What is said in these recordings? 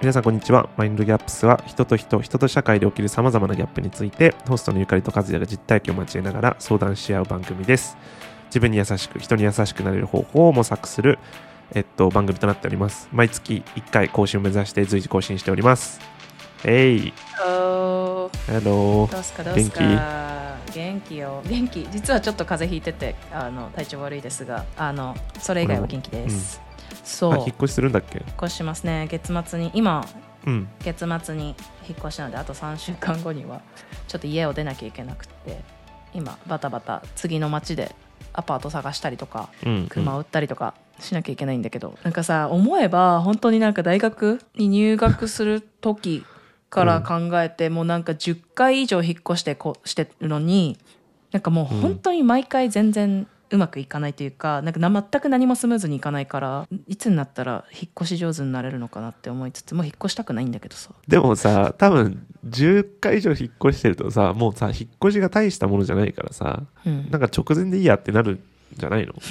皆さんこんにちは。マインドギャップスは人と人人と社会で起きるさまざまなギャップについてホストのゆかりと和也が実体験を交えながら相談し合う番組です。自分に優しく人に優しくなれる方法を模索するえっと番組となっております。毎月1回更新を目指して随時更新しております。えい。おー Hello どうすかどうすか。元気？よ。元気。実はちょっと風邪ひいててあの体調悪いですがあのそれ以外は元気です、そう。引っ越しするんだっけ？越しますね。月末に今うん。月末に引っ越しなのであと3週間後にはちょっと家を出なきゃいけなくって今バタバタ次の町でアパート探したりとかうん車を売ったりとかしなきゃいけないんだけど、なんかさ思えば本当になんか大学に入学する時から考えて、もうなんか10回以上引っ越してこしてるのになんかもう本当に毎回全然うまくいかないというかなんかな全く何もスムーズにいかないからいつになったら引っ越し上手になれるのかなって思いつつもう引っ越したくないんだけどさ。でもさ多分10回以上引っ越してるとさもうさ引っ越しが大したものじゃないからさうん。なんか直前でいいやってなるんじゃないの？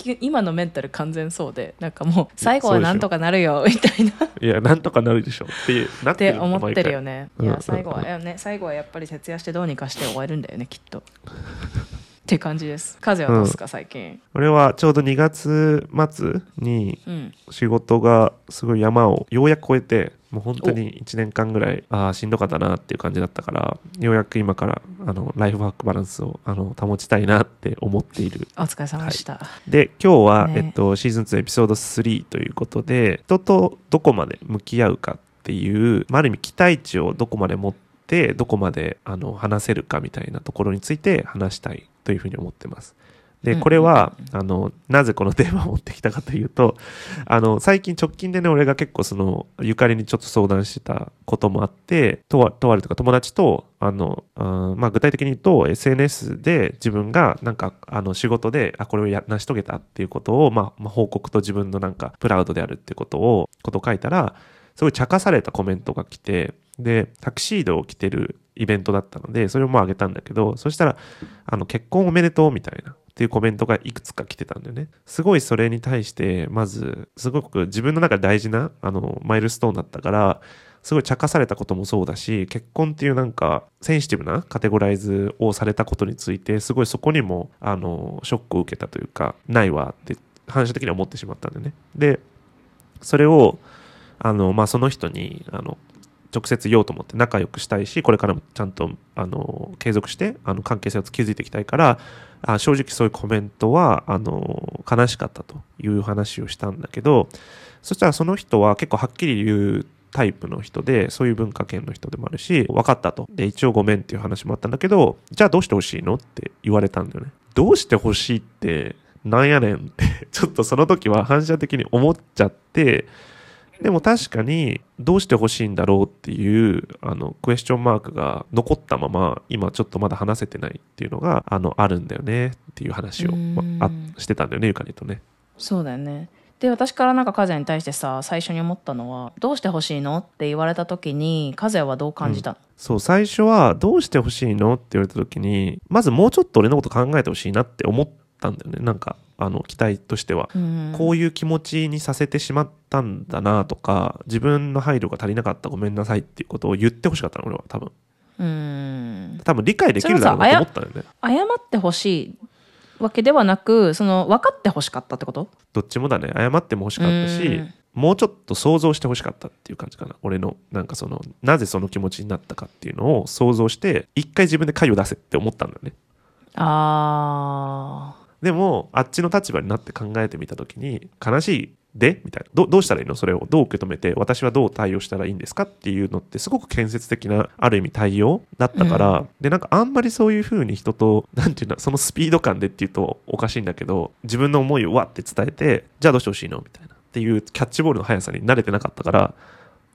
き今のメンタル完全そうでなんかもう最後はなんとかなるよみたいな。っいやなんとかなるでしょってなって思ってるよね。いうんや最後は、ね、最後はやっぱり徹夜してどうにかして終わるんだよねきっと って感じです。風はどうですか、最近？俺はちょうど2月末にうん。仕事がすごい山をようやく超えてもう本当に1年間ぐらいああしんどかったなっていう感じだったからようやく今からあのライフワークバランスをあの保ちたいなって思っている。お疲れ様でした、で今日は、ね。えっと、シーズン2エピソード3ということで人とどこまで向き合うかっていう、まあ、ある意味期待値をどこまで持ってどこまであの話せるかみたいなところについて話したいというふうに思ってます。でうんこれは、あのなぜこのテーマを持ってきたかというとあの最近直近でね俺が結構そのゆかりにちょっと相談してたこともあってとわとあるとか友達とあのあーまあ、具体的に言うと SNS で自分がなんかあの仕事であこれをや成し遂げたっていうことを、まあまあ、報告と自分のなんかプラウドであるっていうことをことを書いたらすごい茶化されたコメントが来てでタキシードを着てるイベントだったのでそれをまああげたんだけどそしたらあの結婚おめでとうみたいなっていうコメントがいくつか来てたんだよね。すごいそれに対してまずすごく自分の中で大事なあのマイルストーンだったからすごい茶化されたこともそうだし結婚っていうなんかセンシティブなカテゴライズをされたことについてすごいそこにもあのショックを受けたというかないわって反射的には思ってしまったんだよね。でそれをあの、まあ、その人にあの直接言おうと思って仲良くしたいしこれからもちゃんとあの継続してあの関係性を築いていきたいからあ正直そういうコメントはあの悲しかったという話をしたんだけどそしたらその人は結構はっきり言うタイプの人でそういう文化圏の人でもあるし分かったと。で一応ごめんっていう話もあったんだけどじゃあどうしてほしいのって言われたんだよね。どうしてほしいってなんやねんってちょっとその時は反射的に思っちゃってでも確かにどうしてほしいんだろうっていうあのクエスチョンマークが残ったまま今ちょっとまだ話せてないっていうのがあのあるんだよねっていう話を、まあうんしてたんだよねゆかりとね。そうだよね。で私からなんか和也に対してさ最初に思ったのはどうしてほしいのって言われた時に和也はどう感じたの、そう最初はどうしてほしいのって言われた時にまずもうちょっと俺のこと考えてほしいなって思ったんだよねなんかあの期待としては。うん。こういう気持ちにさせてしまったんだなとか自分の配慮が足りなかったごめんなさいっていうことを言ってほしかったの俺は多分。うん。多分理解できるだろうなと思ったんだよね。謝ってほしいわけではなくその分かってほしかったってこと？どっちもだね。謝っても欲しかったしうん。もうちょっと想像してほしかったっていう感じかな。俺のなんかそのなぜその気持ちになったかっていうのを想像して一回自分で解を出せって思ったんだよね。あでもあっちの立場になって考えてみた時に悲しいで？みたいな。どどうしたらいいの？それをどう受け止めて私はどう対応したらいいんですかっていうのってすごく建設的なある意味対応だったから、でなんかあんまりそういう風に人となんていうんだそのスピード感でっていうとおかしいんだけど自分の思いをわって伝えてじゃあどうしてほしいの？みたいなっていうキャッチボールの速さに慣れてなかったから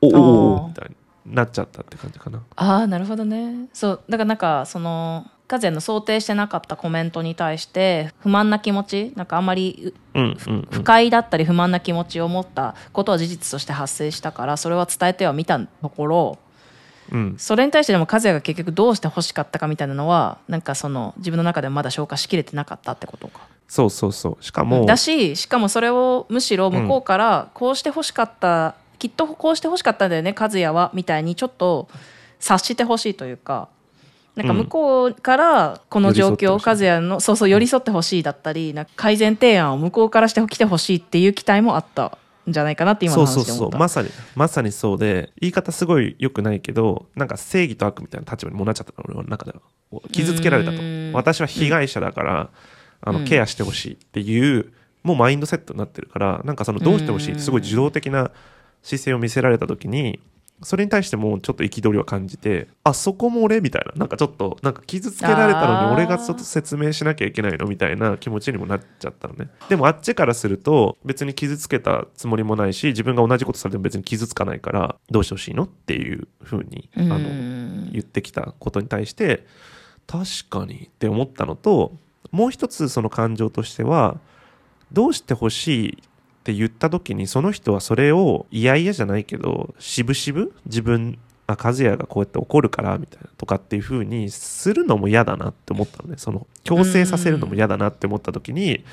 おおみたいになっちゃったって感じかな。ーあーなるほどね。そうだからなんかその和也の想定してなかったコメントに対して不満な気持ちなんかあんまりうんうんうん。不快だったり不満な気持ちを持ったことは事実として発生したからそれは伝えてはみたところうん。それに対してでも和也が結局どうして欲しかったかみたいなのはなんかその自分の中でまだ消化しきれてなかったってことか。そうそうそう。しかもだししかもそれをむしろ向こうからこうして欲しかった聞きっとこうしてほしかったんだよね和也はみたいにちょっと察してほしいというかなんか向こうからこの状況を和也のそうそう寄り添ってほしいだったりなんか改善提案を向こうからしてきてほしいっていう期待もあったんじゃないかなって今のそうそう話で思った。そうまさにまさにそうで言い方すごい良くないけどなんか正義と悪みたいな立場にもなっちゃったの俺の中では。傷つけられたとうん。私は被害者だからあうん。のケアしてほしいっていうもうマインドセットになってるからなんかそのどうしてほしいってすごい受動的な姿勢を見せられた時にそれに対してもちょっと憤りを感じてあそこも俺？みたいな。なんかちょっとなんか傷つけられたのに俺がちょっと説明しなきゃいけないの？みたいな気持ちにもなっちゃったのね。でもあっちからすると別に傷つけたつもりもないし自分が同じことされても別に傷つかないからどうしてほしいの？っていうふうにあうのん。言ってきたことに対して確かにって思ったのともう一つその感情としてはどうしてほしいって言った時にその人はそれを嫌々じゃないけど渋々自分あ和也がこうやって怒るからみたいなとかっていう風にするのも嫌だなって思ったのね。その強制させるのも嫌だなって思った時に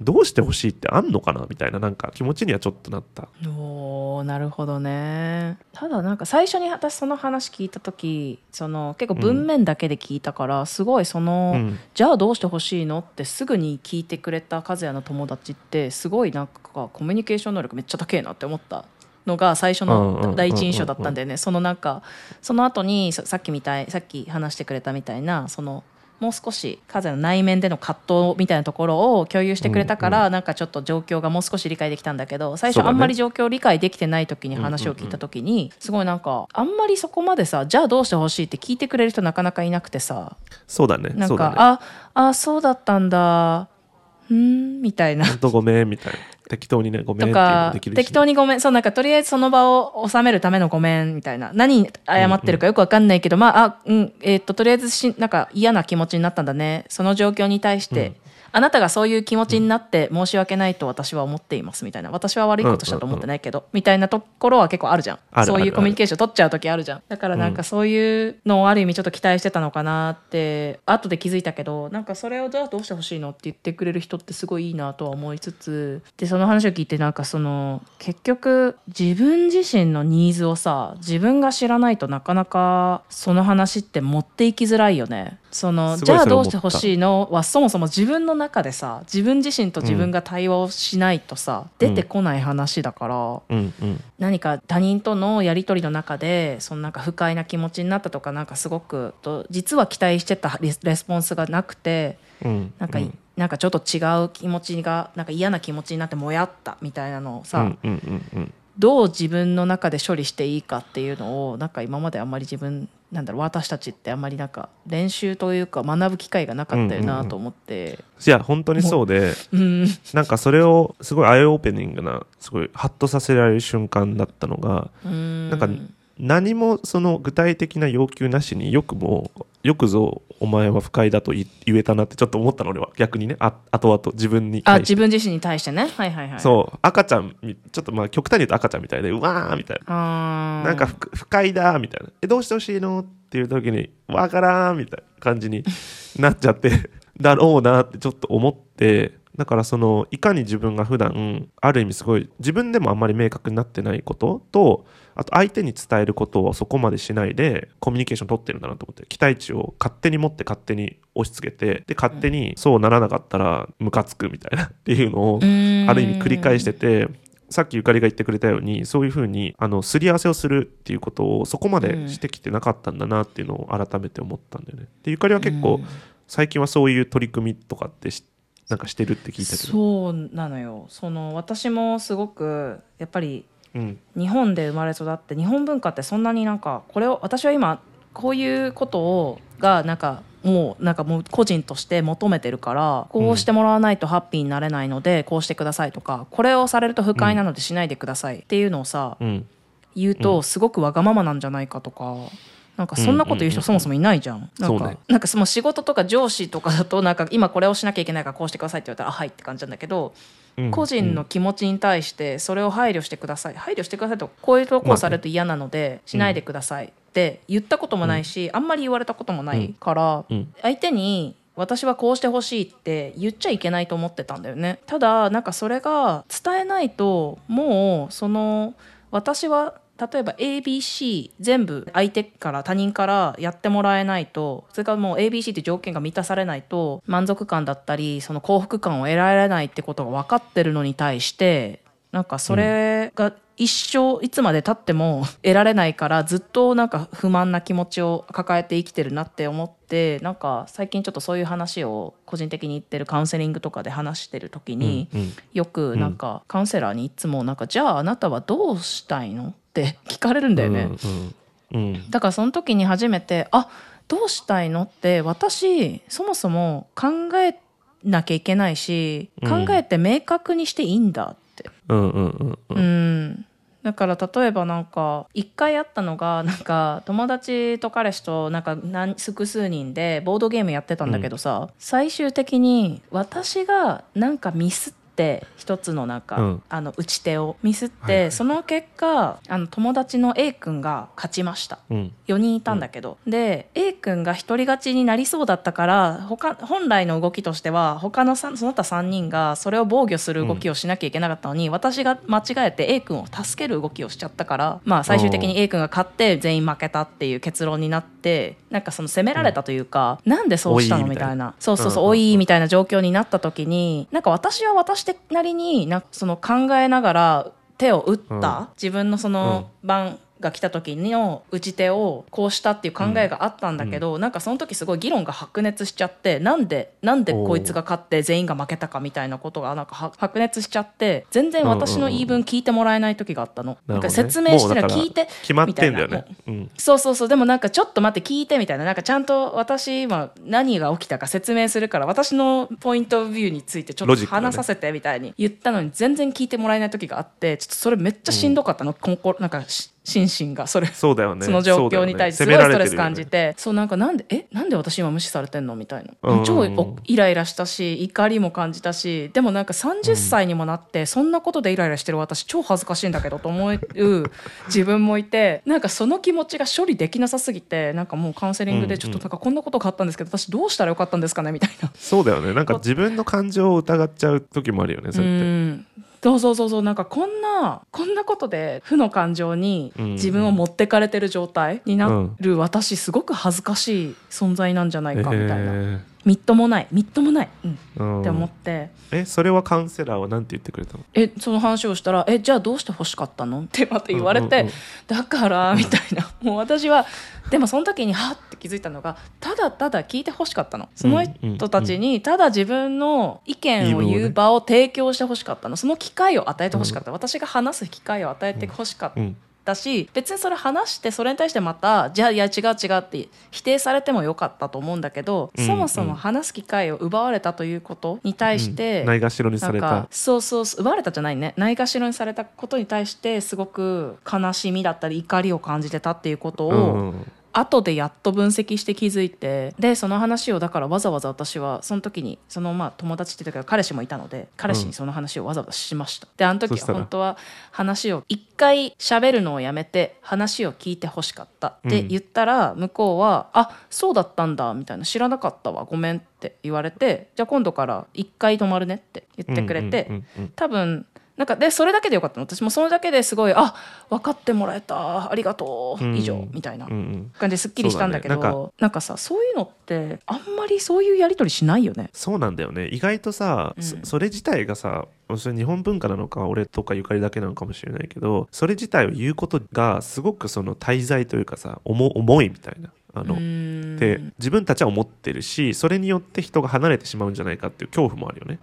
どうしてほしいってあんのかなみたいななんか気持ちにはちょっとなった。おーなるほどね。ただなんか最初に私その話聞いた時その結構文面だけで聞いたから、すごいその、うん。じゃあどうしてほしいのってすぐに聞いてくれた和也の友達ってすごいなんかコミュニケーション能力めっちゃ高えなって思ったのが最初うんうんうんうんの第一印象だったんだよね。そのなんかその後にささっきみたいさっき話してくれたみたいなそのもう少し和也の内面での葛藤みたいなところを共有してくれたから、なんかちょっと状況がもう少し理解できたんだけど最初あんまり状況を理解できてない時に話を聞いた時に、すごいなんかあんまりそこまでさじゃあどうしてほしいって聞いてくれる人なかなかいなくてさ。そうだね。なんか、ねああそうだったんだ。ん？みたいな。ほんとごめんみたいな適当にねごめんとか適当にごめんそうなんかとりあえずその場を収めるためのごめんみたいな。何謝ってるかよくわかんないけど、まああうんえーっととりあえずしなんか嫌な気持ちになったんだね。その状況に対して、あなたがそういう気持ちになって申し訳ないと私は思っていますみたいな。私は悪いことしたと思ってないけど、みたいなところは結構あるじゃん。そういうコミュニケーション取っちゃう時あるじゃん。だからなんかそういうのをある意味ちょっと期待してたのかなって後で気づいたけどなんかそれをじゃあどうしてほしいのって言ってくれる人ってすごいいいなとは思いつつでその話を聞いてなんかその結局自分自身のニーズをさ自分が知らないとなかなかその話って持っていきづらいよね。そのじゃあどうしてほしいのはそもそも自分の中でさ自分自身と自分が対話をしないとさ、出てこない話だから、うんうん。何か他人とのやり取りの中でそのなんか不快な気持ちになったとかなんかすごくと実は期待してたレスレスポンスがなくてうんなんか、うん。なんかちょっと違う気持ちがなんか嫌な気持ちになってもやったみたいなのをさ、うんうんうんうんどう自分の中で処理していいかっていうのをなんか今まであんまり自分なんだろう私たちってあんまりなんか練習というか学ぶ機会がなかったよなと思って、いや本当にそうで。うん。なんかそれをすごいアイオープニングなすごいハッとさせられる瞬間だったのがうん。なんか何もその具体的な要求なしによくもよくぞお前は不快だと言言えたなってちょっと思ったの俺は。逆にね。あ後々自分にあ自分自身に対してね。はいはいはい。そう。赤ちゃんみちょっとまあ極端に言うと赤ちゃんみたいでうわーみたいな。なんか不不快だみたいな。えどうしてほしいのっていう時にわからんみたいな感じになっちゃって だろうなってちょっと思ってだからそのいかに自分が普段ある意味すごい自分でもあんまり明確になってないこととあと相手に伝えることをそこまでしないでコミュニケーション取ってるんだなと思って期待値を勝手に持って勝手に押し付けてで勝手にそうならなかったらムカつくみたいな っていうのをある意味繰り返しててさっきゆかりが言ってくれたようにそういうふうにあのすり合わせをするっていうことをそこまでしてきてなかったんだなっていうのを改めて思ったんだよね。でゆかりは結構最近はそういう取り組みとかってしなんかしてるって聞いたけど。そうなのよ。その私もすごくやっぱりうん日本で生まれ育って日本文化ってそんなになんかこれを私は今こういうことをがなんかもうなんかもう個人として求めてるからこうしてもらわないとハッピーになれないのでこうしてくださいとかこれをされると不快なのでしないでくださいっていうのをさうん言うとすごくわがままなんじゃないかとか。なんかそんなこと言う人そもそもいないじゃん。なんかねなんかその仕事とか上司とかだとなんか今これをしなきゃいけないからこうしてくださいって言われたらあはいって感じなんだけどうん個人の気持ちに対してそれを配慮してください。配慮してくださいとこういう投稿されると嫌なのでしないでください。って言ったこともないし、あんまり言われたこともないから、うん。相手に私はこうしてほしいって言っちゃいけないと思ってたんだよね。ただなんかそれが伝えないともうその私は例えば ABC 全部相手から他人からやってもらえないとそれからもう ABC って条件が満たされないと満足感だったりその幸福感を得られないってことが分かってるのに対してなんかそれが一生いつまで経っても得られないからずっとなんか不満な気持ちを抱えて生きてるなって思ってなんか最近ちょっとそういう話を個人的に言ってるカウンセリングとかで話してる時に、よくなんかカウンセラーにいつもなんかじゃああなたはどうしたいの？って聞かれるんだよね。うんうんうん。だからその時に初めてあどうしたいのって私そもそも考えなきゃいけないしうん考えて明確にしていいんだって。うんうんうんううん。んだから例えばなんか一回あったのがなんか友達と彼氏となんか何複数人でボードゲームやってたんだけどさ、最終的に私がなんかミスって一つのなんか、うん。あの打ち手をミスって、はいはい。その結果あの友達の A 君が勝ちました。うん。4人いたんだけど、で A 君が一人勝ちになりそうだったから他本来の動きとしては他のさその他3人がそれを防御する動きをしなきゃいけなかったのに、私が間違えて A 君を助ける動きをしちゃったから、まあ、最終的に A 君が勝って全員負けたっていう結論になってなんかその責められたというか、なんでそうしたのみたいな。そうそうそう、うんうんうん。多いみたいな状況になった時になんか私は私なりになその考えながら手を打った、うん。自分のその番が来た時の打ち手をこうしたっていう考えがあったんだけど、なんかその時すごい議論が白熱しちゃってなんでなんでこいつが勝って全員が負けたかみたいなことがなんかは白熱しちゃって全然私の言い分聞いてもらえない時があったの。なんか説明してもうだから聞いて決まってんだね。うん。そうそうそう。でもなんかちょっと待って聞いてみたいな。なんかちゃんと私今何が起きたか説明するから私のポイントビューについてちょっと話させてみたいに言ったのに全然聞いてもらえない時があってちょっとそれめっちゃしんどかったの、こんこなんかし心身がそれそうだよね。その状況に対してすごいストレス感じてそうなんかなんでえなんで私今無視されてんの？みたいな。うん。超おイライラしたし怒りも感じたしでもなんか30歳にもなってそんなことでイライラしてる私超恥ずかしいんだけどと思う 自分もいてなんかその気持ちが処理できなさすぎてなんかもうカウンセリングでちょっとなんかこんなことがあったんですけど私どうしたらよかったんですかね？みたいな。そうだよね。なんか自分の感情を疑っちゃう時もあるよねそれって。うんそうそうそうそうなんかこんなこんなことで負の感情にうん。自分を持ってかれてる状態になる私すごく恥ずかしい存在なんじゃないかみたいな、えみっともないみっともない、うん。って思って。えそれはカウンセラーはなんて言ってくれたの？えその話をしたら「えじゃあどうして欲しかったの? 」ってまた言われて、うんうんうん。だからみたいな。もう私はでもその時にはっって気づいたのがただただ聞いて欲しかったの。その人たちにただ自分の意見を言う場を提供して欲しかったの。その機会を与えて欲しかった、私が話す機会を与えて欲しかった。うんだし別にそれ話してそれに対してまたじゃあいや違う違うって否定されてもよかったと思うんだけど、うんそもそも話す機会を奪われたということに対して、うん。ないがしろにされた。そうそうそう奪われたじゃないね。ないがしろにされたことに対してすごく悲しみだったり怒りを感じてたっていうことを、うんうん後でやっと分析して気づいてでその話をだからわざわざ私はその時にそのまあ友達って言ったけど彼氏もいたので彼氏にその話をわざわざしました、であの時は本当は話を一回喋るのをやめて話を聞いてほしかったって言ったら向こうは「あそうだったんだ」みたいな「知らなかったわごめん」って言われて「じゃあ今度から一回泊まるね」って言ってくれて、うんうんうんうん。多分なんかでそれだけでよかったの。私もそれだけですごいあ分かってもらえた。ありがとう、うん。以上。みたいなうんうん。感じですっきりしたんだけどそうだね。なんかさそういうのってあんまりそういうやり取りしないよね。そうなんだよね。意外とさ、うん。そそれ自体がさそれ日本文化なのか俺とかゆかりだけなのかもしれないけどそれ自体を言うことがすごくその滞在というかさ重重いみたいなあの、自分たちは思ってるしそれによって人が離れてしまうんじゃないかっていう恐怖もあるよね。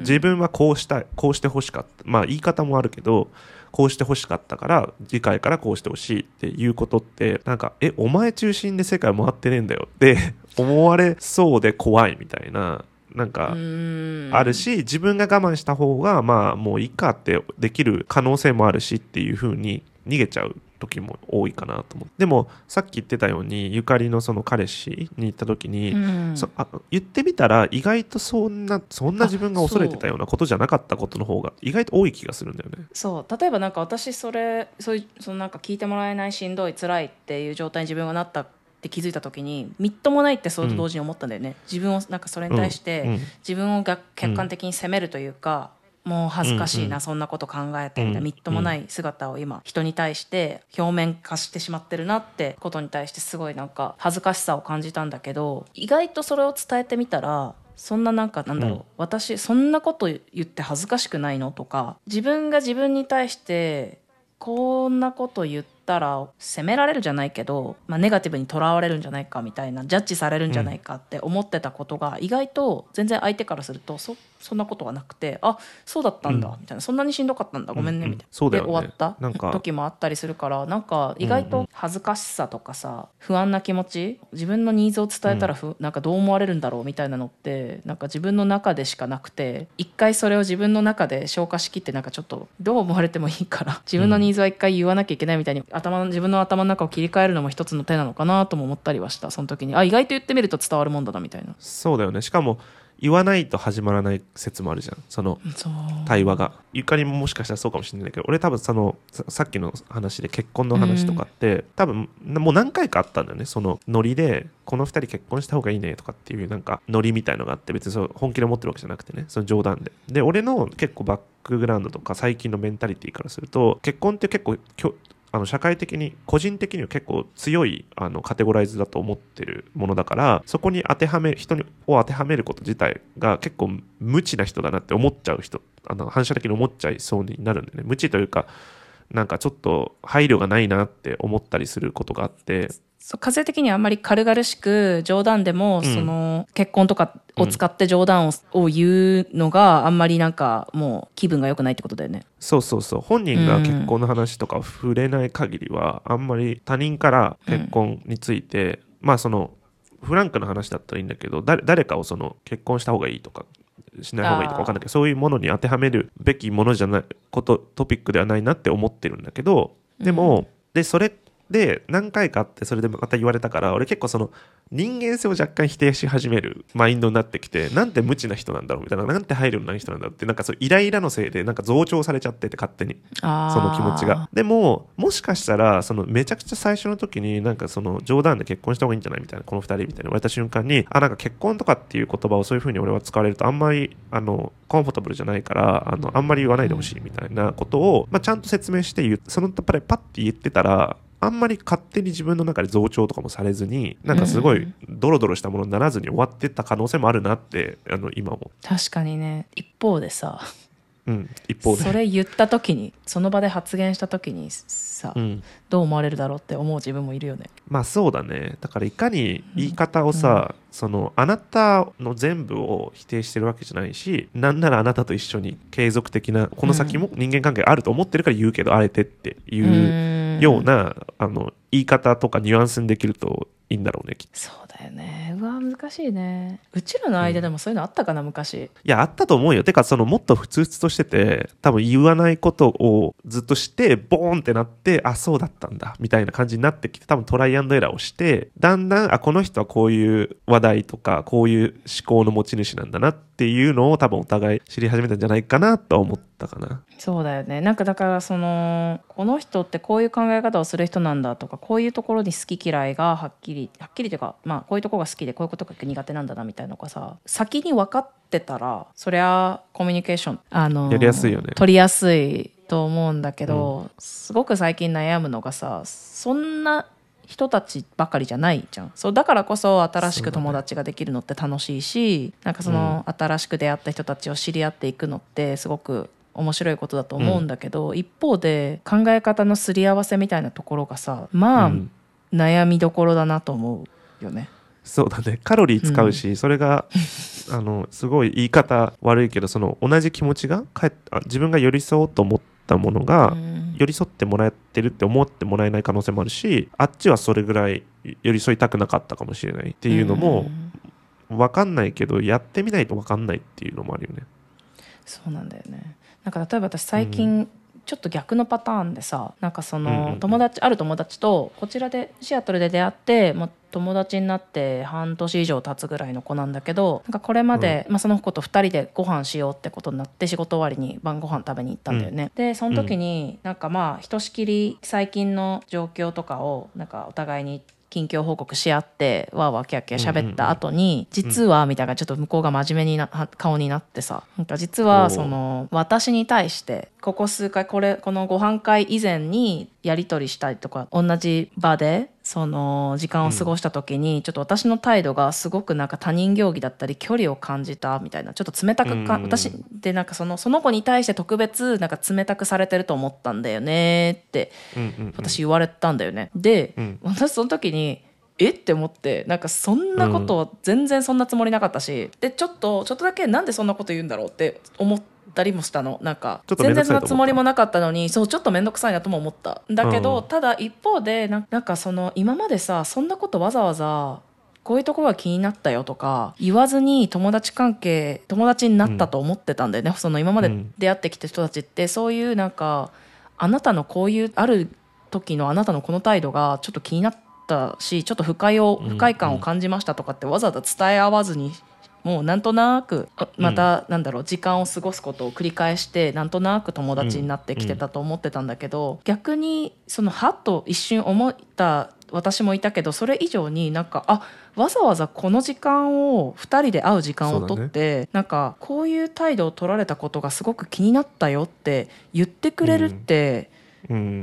自分はこうしたいこうしてほしかった。まあ言い方もあるけどこうしてほしかったから次回からこうしてほしいっていうことってなんかえお前中心で世界回ってねえんだよって 思われそうで怖いみたいななんかあるし自分が我慢した方がまあもういいかってできる可能性もあるしっていう風に逃げちゃう時も多いかなと思うでもさっき言ってたようにゆかりのその彼氏に行った時に、うん。そあ言ってみたら意外とそんなそんな自分が恐れてたようなことじゃなかったことの方が意外と多い気がするんだよね。そう。例えばなんか私それそういうそのなんか聞いてもらえないしんどい辛いっていう状態に自分がなったって気づいた時にみっともないってそれと同時に思ったんだよね、自分をなんかそれに対して、うん。うん。自分をが客観的に責めるというか、もう恥ずかしいな、うんうん。そんなこと考えてみたみっともない姿を今人に対して表面化してしまってるなってことに対してすごいなんか恥ずかしさを感じたんだけど意外とそれを伝えてみたらそんななんかなんだろう、うん。私そんなこと言って恥ずかしくないのとか自分が自分に対してこんなこと言ったら責められるじゃないけど、まあ、ネガティブにとらわれるんじゃないかみたいなジャッジされるんじゃないかって思ってたことが意外と全然相手からするとそそんなことがなくてあそうだったんだ、うん。みたいなそんなにしんどかったんだ？ごめんねみたいな、で終わった時もあったりするからなんか意外と恥ずかしさとかさ不安な気持ち自分のニーズを伝えたらふ、なんかどう思われるんだろうみたいなのってなんか自分の中でしかなくて一回それを自分の中で消化しきってなんかちょっとどう思われてもいいから自分のニーズは一回言わなきゃいけないみたいに頭の自分の頭の中を切り替えるのも一つの手なのかなとも思ったりはしたその時に。あ意外と言ってみると伝わるもんだなみたいな。そうだよね。しかも言わないと始まらない説もあるじゃん。その対話が。ゆかりももしかしたらそうかもしれないけど俺多分そのささっきの話で結婚の話とかって、多分もう何回かあったんだよね。そのノリでこの2人結婚した方がいいねとかっていうなんかノリみたいのがあって別にそう本気で思ってるわけじゃなくてね。その冗談で。で俺の結構バックグラウンドとか最近のメンタリティーからすると結婚って結構あの社会的に個人的には結構強いあのカテゴライズだと思ってるものだからそこに当てはめ人を当てはめること自体が結構無知な人だなって思っちゃう人あの反射的に思っちゃいそうになるんでね。無知というかなんかちょっと配慮がないなって思ったりすることがあって。そう風的にはあんまり軽々しく冗談でも、んその結婚とかを使って冗談を,、を言うのがあんまりなんかもう気分が良くないってことだよね。そうそうそう。本人が結婚の話とかを触れない限りは、あんまり他人から結婚について、まあそのフランクな話だったらいいんだけど誰誰かをその結婚した方がいいとかしない方がいいとか分かんないけどそういうものに当てはめるべきものじゃないことトピックではないなって思ってるんだけどでも、でそれで何回かあってそれでまた言われたから俺結構その人間性を若干否定し始めるマインドになってきてなんて無知な人なんだろうみたいななんて配慮のない人なんだってなんかそうイライラのせいでなんか増長されちゃってて勝手に。その気持ちが。でももしかしたらそのめちゃくちゃ最初の時になんかその冗談で結婚した方がいいんじゃないみたいなこの2人みたいに言われた瞬間にあなんか結婚とかっていう言葉をそういうふうに俺は使われるとあんまりあのコンフォータブルじゃないからあのあんまり言わないでほしいみたいなことを、まあ、ちゃんと説明して言う。そのパッパッて言ってたらあんまり勝手に自分の中で増長とかもされずになんかすごいドロドロしたものにならずに終わってった可能性もあるなってあの今も、確かにね。一方でさうん、一方で。それ言った時にその場で発言した時にさ、うん、どう思われるだろうって思う自分もいるよね。まあそうだね。だからいかに言い方をさ、そのあなたの全部を否定してるわけじゃないしなんならあなたと一緒に継続的なこの先も人間関係あると思ってるから言うけど、あえてっていううようなあの言い方とかニュアンスにできるといいんだろうねきっと。そうだよね。うわ難しいね。うちらの間でもそういうのあったかな昔。いやあったと思うよ。てかそのもっとふつふつとしてて多分言わないことをずっとしてボーンってなってあそうだったんだみたいな感じになってきて多分トライアンドエラーをしてだんだんあこの人はこういう話題とかこういう思考の持ち主なんだなっていうのを多分お互い知り始めたんじゃないかなとは思ったかな。そうだよね。なんかだからそのこの人ってこういう考え方をする人なんだとかこういうところに好き嫌いがはっきりはっきりというかまあこういうところが好きでこういうことが苦手なんだなみたいなのがさ先に分かってたらそりゃコミュニケーションあのやりやすいよね。取りやすいと思うんだけど、すごく最近悩むのがさそんな人たちばかりじゃないじゃん。そうだからこそ新しく友達ができるのって楽しいし、なんかその新しく出会った人たちを知り合っていくのってすごく面白いことだと思うんだけど、一方で考え方のすり合わせみたいなところがさまあ、うん。悩みどころだなと思うよね。そうだね。カロリー使うし、それが あのすごい言い方悪いけどその同じ気持ちがか自分が寄り添おうと思ったものが、うん。寄り添ってもらってるって思ってもらえない可能性もあるしあっちはそれぐらい寄り添いたくなかったかもしれないっていうのも分かんないけどやってみないと分かんないっていうのもあるよね。そうなんだよねなんか例えば私最近、ちょっと逆のパターンでさなんかその、うんうんうん。友達ある友達とこちらでシアトルで出会ってもう友達になって半年以上経つぐらいの子なんだけどなんかこれまで、まあ、その子と2人でご飯しようってことになって仕事終わりに晩ご飯食べに行ったんだよね、でその時になんかまあひとしきり最近の状況とかをなんかお互いに近況報告し合ってわーわーキャーキャー喋った後に、実はみたいなちょっと向こうが真面目にな顔になってさなんか実はその私に対してここ数回これこのご飯会以前にやり取りしたりとか同じ場でその時間を過ごした時に、ちょっと私の態度がすごくなんか他人行儀だったり距離を感じたみたいなちょっと冷たくか、うん。私でなんかそのその子に対して特別なんか冷たくされてると思ったんだよねって私言われたんだよね。で、うん。私その時にえ？って思ってなんかそんなことは全然そんなつもりなかったし、でちょっとちょっとだけなんでそんなこと言うんだろうって思ったりもしたの。なんか全然そんんどくさいと思った。なつもりもなかったのにそうちょっと面倒くさいなとも思った。だけど、うん。ただ一方でななんかその今までさそんなことわざわざこういうところが気になったよとか言わずに友達関係友達になったと思ってたんだよね、その今までうん出会ってきた人たちって。そういうなんかあなたのこういうある時のあなたのこの態度がちょっと気になったしちょっと不快をうん不快感を感じましたとかってわざわざ伝え合わずにもうなんとなくあまたなんだろう時間を過ごすことを繰り返してなんとなく友達になってきてたと思ってたんだけど逆にそのはっと一瞬思った私もいたけどそれ以上になんかあわざわざこの時間を2人で会う時間をとって、なんかこういう態度を取られたことがすごく気になったよって言ってくれるって、うん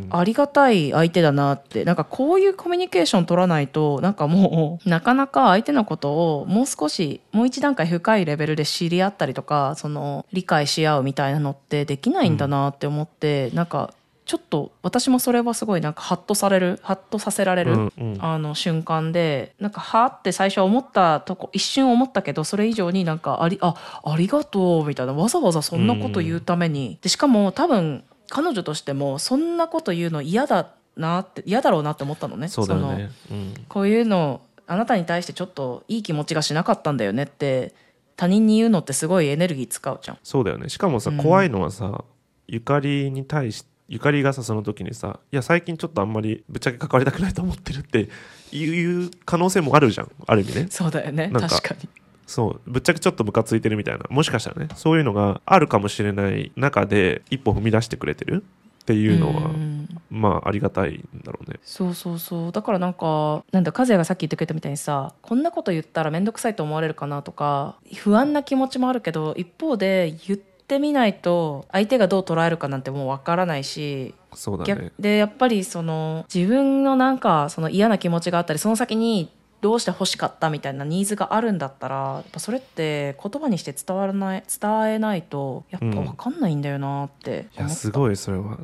ありがたい相手だなって。なんかこういうコミュニケーション取らないとなんかもう なかなか相手のことをもう少しもう一段階深いレベルで知り合ったりとかその理解し合うみたいなのってできないんだなって思って、なんかちょっと私もそれはすごいなんかハッとされるハッとさせられる、うんうん。あの瞬間でなんかはーって最初は思ったとこ一瞬思ったけどそれ以上になんかありあありがとうみたいなわざわざそんなこと言うために、でしかも多分彼女としてもそんなこと言うの嫌だなって嫌だろうなって思ったのね。そうだよのね。うんこういうのあなたに対してちょっといい気持ちがしなかったんだよねって他人に言うのってすごいエネルギー使うじゃん。そうだよね。しかもさうん。怖いのはさゆかりに対しゆかりがさその時にさ「いや最近ちょっとあんまりぶっちゃけ関わりたくないと思ってる」っていう可能性もあるじゃん。ある意味ね。そうだよね。確かに。そうぶっちゃけちょっとムカついてるみたいな。もしかしたらねそういうのがあるかもしれない中で一歩踏み出してくれてる？っていうのはん。まあありがたいんだろうね。そうそうそう。だからなんかなんだ和也がさっき言ってくれたみたいにさこんなこと言ったら面倒くさいと思われるかなとか不安な気持ちもあるけど一方で言ってみないと相手がどう捉えるかなんてもうわからないしそうだね。逆でやっぱりその自分のなんかその嫌な気持ちがあったりその先にどうして欲しかったみたいなニーズがあるんだったらやっぱそれって言葉にして伝わらない伝えないとやっぱ分かんないんだよなってい思った、やすごいそれは思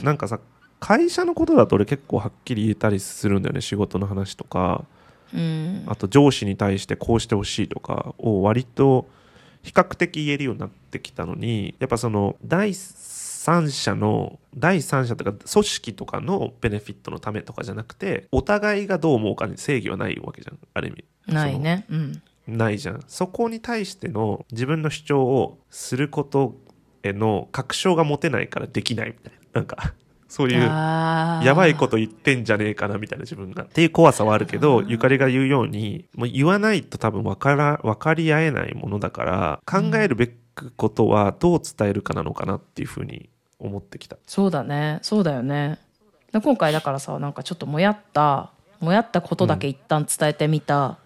う。なんかさ会社のことだと俺結構はっきり言えたりするんだよね仕事の話とか。うん。あと上司に対してこうしてほしいとかを割と比較的言えるようになってきたのにやっぱその第三者の第三者とか組織とかのベネフィットのためとかじゃなくてお互いがどう思うかに正義はないわけじゃんある意味。ないね。うん。ないじゃん。そこに対しての自分の主張をすることへの確証が持てないからできないみたいな。なんか そういうやばいこと言ってんじゃねえかなみたいな自分が。っていう怖さはあるけどゆかりが言うようにもう言わないと多分分から分かり合えないものだから考えるべくことはどう伝えるかなのかなっていうふうに思ってきた。そうだね。そうだよね。で今回だからさなんかちょっともやったもやったことだけ一旦伝えてみた、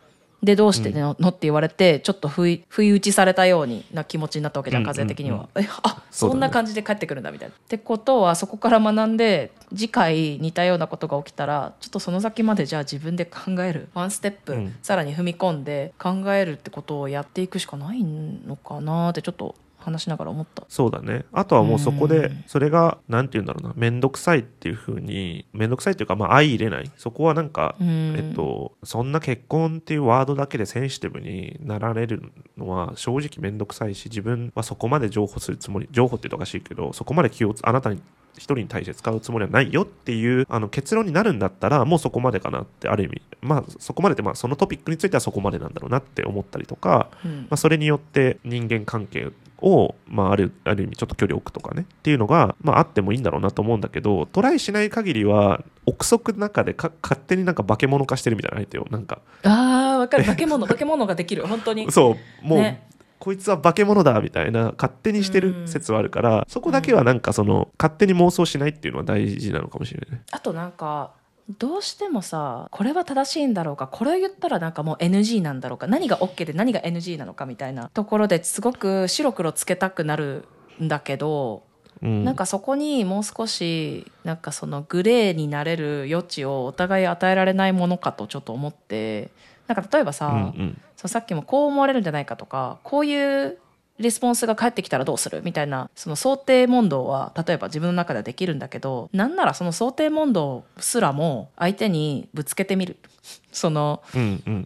でどうしての,、のって言われてちょっと不意不意打ちされたようにな気持ちになったわけじゃんうん風邪的には、えあそうだねそんな感じで帰ってくるんだみたいな。ってことはそこから学んで次回似たようなことが起きたらちょっとその先までじゃあ自分で考える。ワンステップ、うん。さらに踏み込んで考えるってことをやっていくしかないのかなってちょっと話しながら思った。そうだね。あとはもうそこでうん。それが何て言うんだろうな。面倒くさいっていうふうに面倒くさいっていうかまあ相入れない。そこはなんかうん。えっと、そんな結婚っていうワードだけでセンシティブになられるのは正直面倒くさいし自分はそこまで譲歩するつもり譲歩って言うとおかしいけどそこまで気をつあなたに一人に対して使うつもりはないよっていうあの結論になるんだったらもうそこまでかなってある意味まあそこまでってまあそのトピックについてはそこまでなんだろうなって思ったりとか、うん。まあ、それによって人間関係を、まあ、あるある意味ちょっと距離を置くとかねっていうのが、まあ、あってもいいんだろうなと思うんだけどトライしない限りは憶測の中でか勝手になんか化け物化してるみたいな相手をなんか。あーわかる。化け物化け物ができる。本当に。そう。もう、ねこいつは化け物だみたいな勝手にしてる説はあるから、そこだけはなんかその勝手に妄想しないっていうのは大事なのかもしれないね。あとなんかどうしてもさこれは正しいんだろうかこれを言ったらなんかもう NG なんだろうか何が OK で何が NG なのかみたいなところですごく白黒つけたくなるんだけど、うん、なんかそこにもう少しなんかそのグレーになれる余地をお互い与えられないものかとちょっと思ってなんか例えばさ、うんうん。そうさっきもこう思われるんじゃないかとかこういうレスポンスが返ってきたらどうするみたいなその想定問答は例えば自分の中ではできるんだけどなんならその想定問答すらも相手にぶつけてみる。そのうんうん。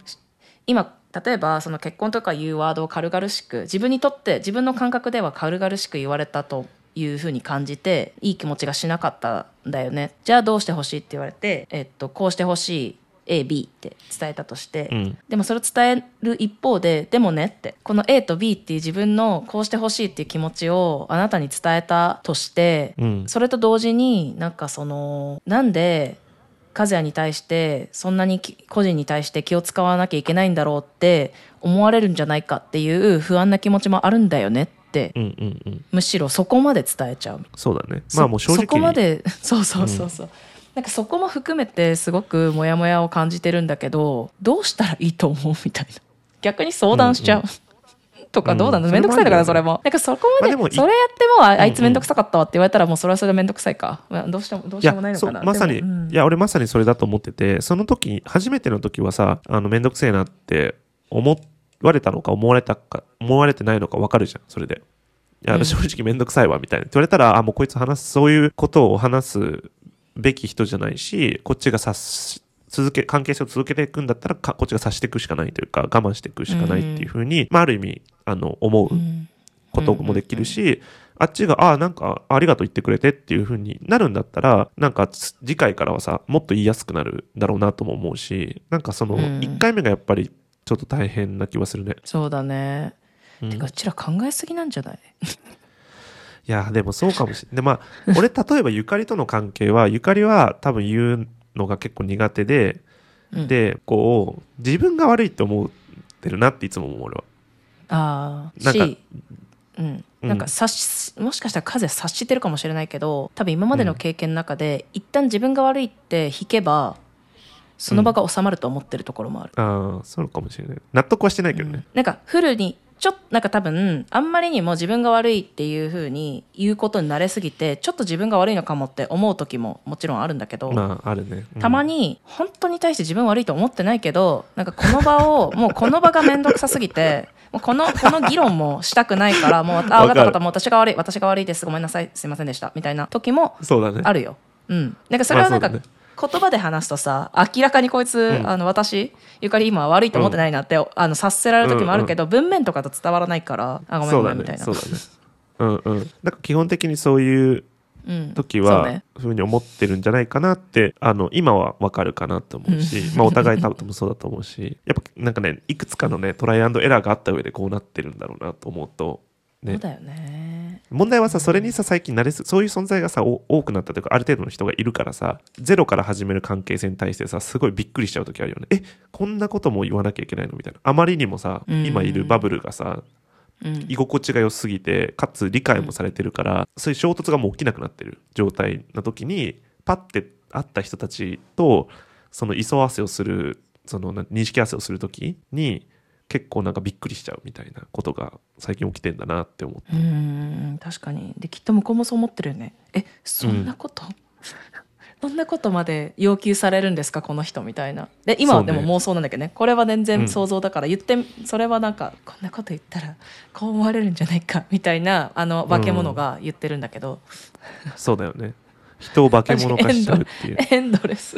今例えばその結婚とかいうワードを軽々しく自分にとって自分の感覚では軽々しく言われたというふうに感じていい気持ちがしなかったんだよね。じゃあどうしてほしいって言われて、えっと、こうしてほしい AB って伝えたとして、うん。でもそれを伝える一方ででもねってこの A と B っていう自分のこうしてほしいっていう気持ちをあなたに伝えたとして、うん。それと同時になんかそのなんで和也に対してそんなにき個人に対して気を使わなきゃいけないんだろうって思われるんじゃないかっていう不安な気持ちもあるんだよねってうんうんうん。むしろそこまで伝えちゃう。そうだね。そまあもう正直そこまで そうそうそうそう、なんかそこも含めてすごくモヤモヤを感じてるんだけどどうしたらいいと思うみたいな。逆に相談しちゃう、とかどうなのう。ん。めんどくさいのかなそそれれも。なんかそこまで,、それやってもああいつうん。うんめんどくさかったわって言われたらもうそれはそれでめんどくさいか、まあどうしてもどうしいやそうようもないのかな。まさに、うん。いや俺まさにそれだと思っててその時初めての時はさあのめんどくせえなって思われたのか思われたか思われてないのか分かるじゃんそれで。いやうん。正直めんどくさいわみたいな。って言われたらあもうこいつ話すそういうことを話すべき人じゃないしこっちが察し続け関係性を続けていくんだったらかこっちが察していくしかないというか我慢していくしかないっていうふうに、まあ、ある意味あの思ううんこともできるし、あっちが、ああ、なんか、ありがとう言ってくれてっていう風になるんだったら、なんかつ、次回からはさ、もっと言いやすくなるだろうなとも思うし、なんかその、うん。1回目がやっぱり、ちょっと大変な気はするね。そうだね、うん。てかうちら考えすぎなんじゃない？いや、でもそうかもしれない。で、まあ、俺、例えばゆかりとの関係は、ゆかりは多分言うのが結構苦手で、うんで、こう、自分が悪いって思ってるなっていつも思う、俺は。ああなんかし、うん、うんなんか察しもしかしたら風察してるかもしれないけど多分今までの経験の中で、一旦自分が悪いって引けばその場が収まると思ってるところもある、ああ、そうかもしれない。納得はしてないけどね。なんかフルにちょっとなんか多分あんまりにも自分が悪いっていう風に言うことに慣れすぎてちょっと自分が悪いのかもって思う時ももちろんあるんだけど、まあ、あるね。うん。たまに本当に対して自分悪いと思ってないけどなんかこの場を もうこの場が面倒くさすぎてもうこのこの議論もしたくないからもうあ分かった分かったもう私が悪い私が悪いです。ごめんなさい。すいませんでした。みたいな時も。あるよ。うん、なんかそれはなんかまあ言葉で話すとさ明らかにこいつ、うん。あの私ゆかり今は悪いと思ってないなって、あの察せられる時もあるけど、文面とかと伝わらないからあごめんそうだごめんみたいな。ねそうだね。うんうん。なんか基本的にそういううん。時はそうね。ふうに思ってるんじゃないかなってあの今はわかるかなと思うし、まあお互い多分そうだと思うしやっぱなんかねいくつかのねトライアンドエラーがあった上でこうなってるんだろうなと思うとね。そうだよね。問題はさそれにさ最近慣れすそういう存在がさお多くなったというかある程度の人がいるからさゼロから始める関係性に対してさすごいびっくりしちゃう時あるよね。えこんなことも言わなきゃいけないのみたいな。あまりにもさうん。今いるバブルがさうん。居心地が良すぎてかつ理解もされてるから、そういう衝突がもう起きなくなってる状態の時にパッて会った人たちとその磯合わせをするそのな認識合わせをする時に結構なんかびっくりしちゃうみたいなことが最近起きてんだなって思って。うーん確かに。できっと向こうもそう思ってるよね。えそんなこと、そんなことまで要求されるんですかこの人みたいな。で今はでも妄想なんだけどね。これは全うん。然想像だから言って、それはなんかこんなこと言ったらこう思われるんじゃないかみたいなあの化け物が言ってるんだけど、そうだよね。人を化け物化しちゃうっていう。エンドレス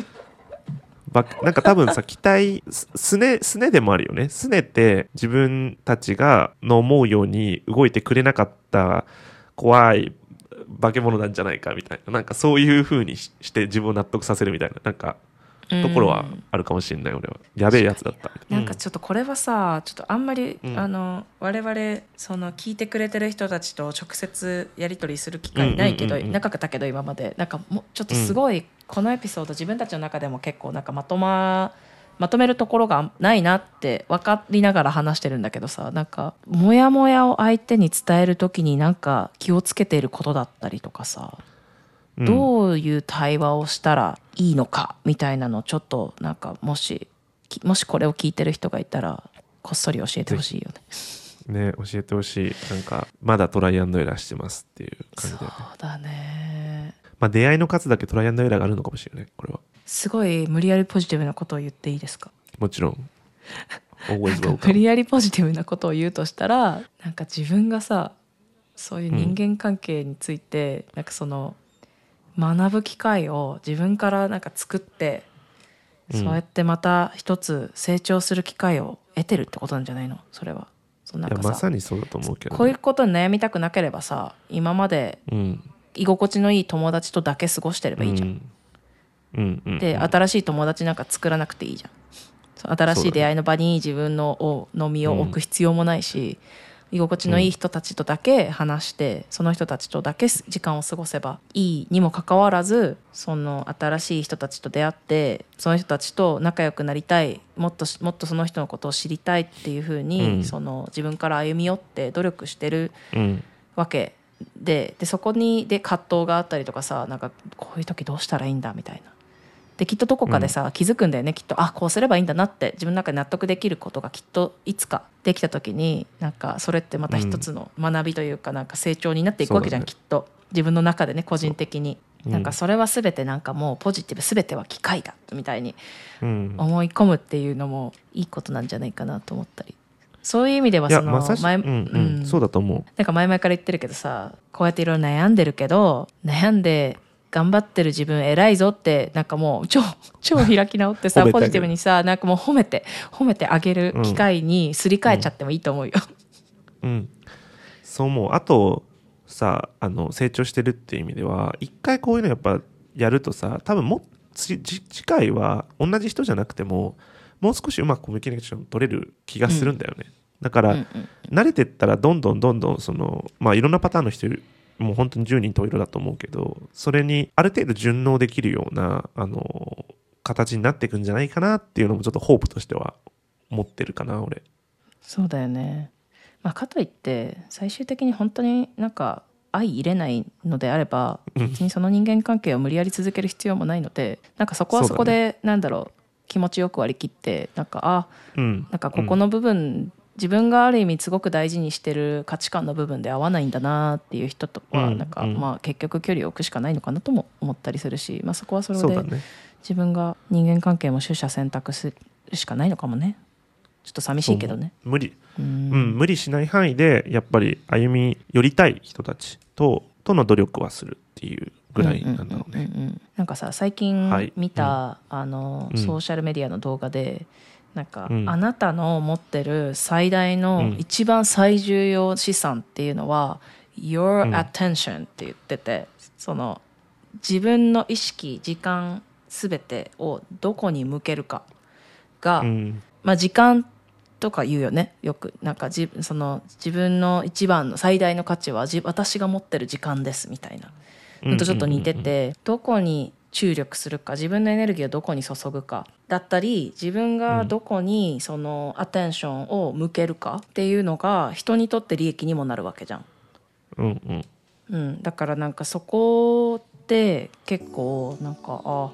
ばなんか多分さ期待すねすねでもあるよね。すねって自分たちがの思うように動いてくれなかった怖い化け物なんじゃないかみたいな。なんかそういう風にしして自分を納得させるみたいな。なんかところはあるかもしれない俺は。やべえやつだった。なんかちょっとこれはさちょっとあんまり、うん。あの我々その聞いてくれてる人たちと直接やり取りする機会ないけど、うんうんうんうん。なかったけど今まで。なんかもうちょっとすごいこのエピソード自分たちの中でも結構なんかまとままとめるところがないなって分かりながら話してるんだけどさなんかモヤモヤを相手に伝える時になんか気をつけていることだったりとかさ。うんどういう対話をしたらいいのかみたいなのをちょっとなんかもしきもしこれを聞いてる人がいたらこっそり教えてほしいよね。ね教えてほしい。なんかまだトライアンドエラーしてますっていう感そうじだよね。だね。まあ出会いの数だけトライアンドエラーがあるのかもしれないこれは。すごい無理やりポジティブなことを言っていいですか？もちろん。無理やりポジティブなことを言うとしたらなんか自分がさそういう人間関係について、なんかその学ぶ機会を自分からなんか作って、うん。そうやってまた一つ成長する機会を得てるってことなんじゃないの？それは。そうなんいやまかささにそうだと思うけどね、こういうことに悩みたくなければさ今までうん。居心地のいい友達とだけ過ごしてればいいじゃん。うん。うんうんで新しい友達なんか作らなくていいじゃん。新しい出会いの場に自分のをの身を置く必要もないし、居心地のいい人たちとだけ話して、その人たちとだけ時間を過ごせばいいにもかかわらずその新しい人たちと出会ってその人たちと仲良くなりたいもっとしもっとその人のことを知りたいっていうふうに、うんその自分から歩み寄って努力してるうんわけででそこにで葛藤があったりとかさなんかこういう時どうしたらいいんだみたいな。できっとどこかでさ、気づくんだよねきっと。あこうすればいいんだなって自分の中で納得できることがきっといつかできた時になんかそれってまた一つの学びというかなんか成長になっていくわけじゃん、ね。きっと。自分の中でね個人的に。うん。なんかそれは全てなんかもうポジティブ全ては機械だみたいにうん。思い込むっていうのもいいことなんじゃないかなと思ったり。そういう意味ではその前うんうんそうだと思なんか前々から言ってるけどさこうやっていろいろ悩んでるけど悩んで頑張ってる自分偉いぞってなんかもう超超開き直ってさポジティブにさなんかもう褒めて褒めてあげる機会にすり替えちゃってもいいと思うよ。ううん。そう思う。あとさあの成長してるっていう意味では一回こういうのやっぱやるとさ多分も次回は同じ人じゃなくてももう少しうまくコミュニケーション取れる気がするんだよね、だから、うんうん慣れてったらどんどんどんどんそのまあいろんなパターンの人いるもう本当に10人十色だと思うけどそれにある程度順応できるようなあの形になっていくんじゃないかなっていうのもちょっとホープとしては持ってるかな俺。そうだよね。まあ、かといって最終的に本当になんか相入れないのであればうん。別にその人間関係を無理やり続ける必要もないのでなんかそこはそこでなんだろう気持ちよく割り切ってなんかあうん。なんかここの部分、自分がある意味すごく大事にしてる価値観の部分で合わないんだなっていう人とはうんなんか、うん。まあ結局距離を置くしかないのかなとも思ったりするし、まあ、そこはそれで自分が人間関係も取捨選択するしかないのかもね。ちょっと寂しいけどね。無理、ううんん無理しない範囲でやっぱり歩み寄りたい人たちととの努力はするっていうぐらいなんだろうね。んんうんうん。なんかさ最近はい。見た、あのうん。ソーシャルメディアの動画でなんか、うん。あなたの持ってる最大うのん。一番最重要資産っていうのは、Your うん。attention って言っててその自分の意識時間すべてをどこに向けるかが、うん。まあ時間とか言うよねよく。なんかじその自分の一番の最大の価値はじ私が持ってる時間ですみたいな。のとちょっと似てて、どこに注力するか自分のエネルギーをどこに注ぐかだったり自分がどこにそのアテンションを向けるかっていうのが人にとって利益にもなるわけじゃん。うんうん。うん、だからなんかそこって結構なんかあ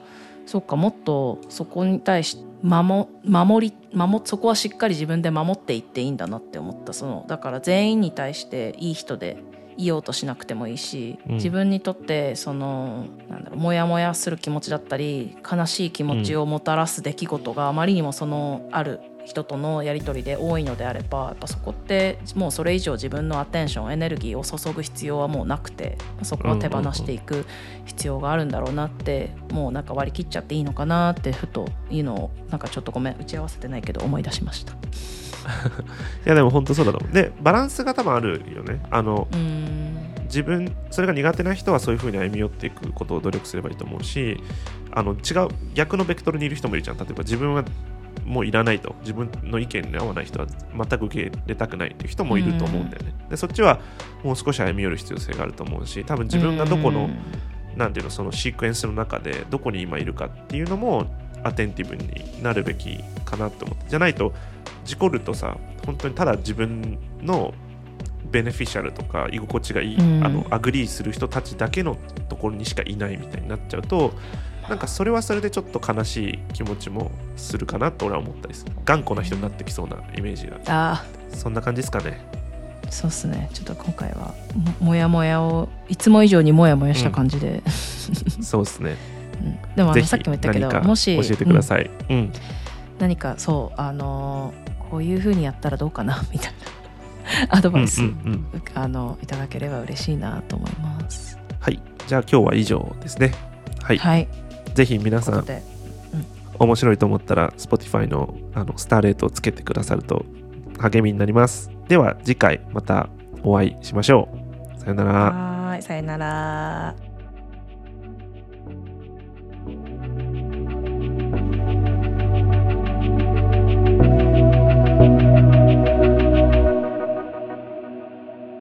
そっかもっとそこに対し守守り守そこはしっかり自分で守っていっていいんだなって思った。そのだから全員に対していい人でいようとしなくてもいいし、うん自分にとってそのなんだろうモヤモヤする気持ちだったり悲しい気持ちをもたらす出来事があまりにもそのある人とのやり取りで多いのであればやっぱそこってもうそれ以上自分のアテンションエネルギーを注ぐ必要はもうなくてそこは手放していく必要があるんだろうなってもうなんか割り切っちゃっていいのかなってふというのをなんかちょっとごめん打ち合わせてないけど思い出しました。いやでも本当そうだと思う。でバランスが多分あるよね。あの自分それが苦手な人はそういうふうに歩み寄っていくことを努力すればいいと思うしあの違う逆のベクトルにいる人もいるじゃん。例えば自分はもういらないと。自分の意見に合わない人は全く受け入れたくないっていう人もいると思うんだよね、でそっちはもう少し歩み寄る必要性があると思うし多分自分がどこのうん。なんていうのそのシークエンスの中でどこに今いるかっていうのもattentive になるべきかなって思って。じゃないと事故るとさ本当にただ自分の beneficial とか居心地がいい、うん。あの agree する人たちだけのとこころにしかいないみたいになっちゃうとなんかそれはそれでちょっと悲しい気持ちもするかなと俺は思ったりする。頑固な人になってきそうなイメージが。あそんな感じですかね。あそうっすね。ちょっと今回はももやもやをいつも以上にもやもやした感じで、そうですね。うん。でもあのさっきも言ったけどもし教えてください、うんうん。何かそうあのーこういうふうにやったらどうかな みたいな。アドバイス、うんあのいただければ嬉しいなと思います。はい。じゃあ今日は以上ですね。はい、はい。ぜひ皆さんうことで面白いと思ったら Spotify のあのスターレートをつけてくださると励みになります。では次回またお会いしましょう。さよなら。はーい。さよなら